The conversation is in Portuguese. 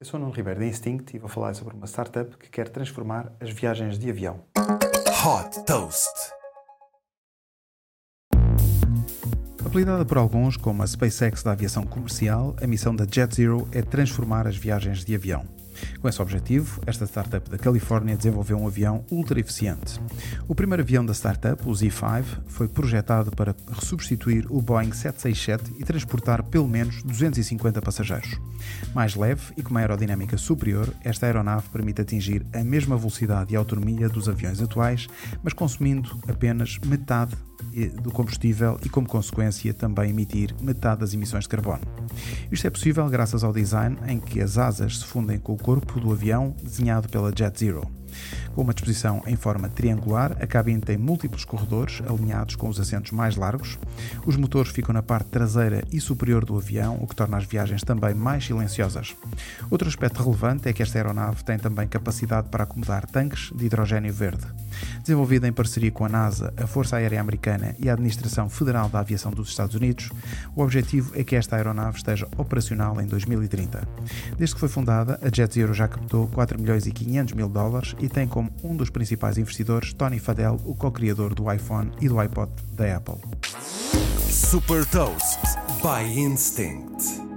Eu sou o Nuno Ribeiro da Instinct e vou falar sobre uma startup que quer transformar as viagens de avião. Hot Toast. Apelidada por alguns como a SpaceX da aviação comercial, a missão da JetZero é transformar as viagens de avião. Com esse objetivo, esta startup da Califórnia desenvolveu um avião ultra eficiente. O primeiro avião da startup, o Z5, foi projetado para substituir o Boeing 767 e transportar pelo menos 250 passageiros. Mais leve e com uma aerodinâmica superior, esta aeronave permite atingir a mesma velocidade e autonomia dos aviões atuais, mas consumindo apenas metade do combustível e, como consequência, também emitir metade das emissões de carbono. Isto é possível graças ao design em que as asas se fundem com o corpo do avião desenhado pela Jet Zero. Com uma disposição em forma triangular, a cabine tem múltiplos corredores alinhados com os assentos mais largos. Os motores ficam na parte traseira e superior do avião, o que torna as viagens também mais silenciosas. Outro aspecto relevante é que esta aeronave tem também capacidade para acomodar tanques de hidrogênio verde. Desenvolvida em parceria com a NASA, a Força Aérea Americana e a Administração Federal da Aviação dos Estados Unidos, o objetivo é que esta aeronave esteja operacional em 2030. Desde que foi fundada, a JetZero já captou 4 milhões e 500 mil dólares e tem como um dos principais investidores Tony Fadell, o co-criador do iPhone e do iPod da Apple. Super Toast by Instinct.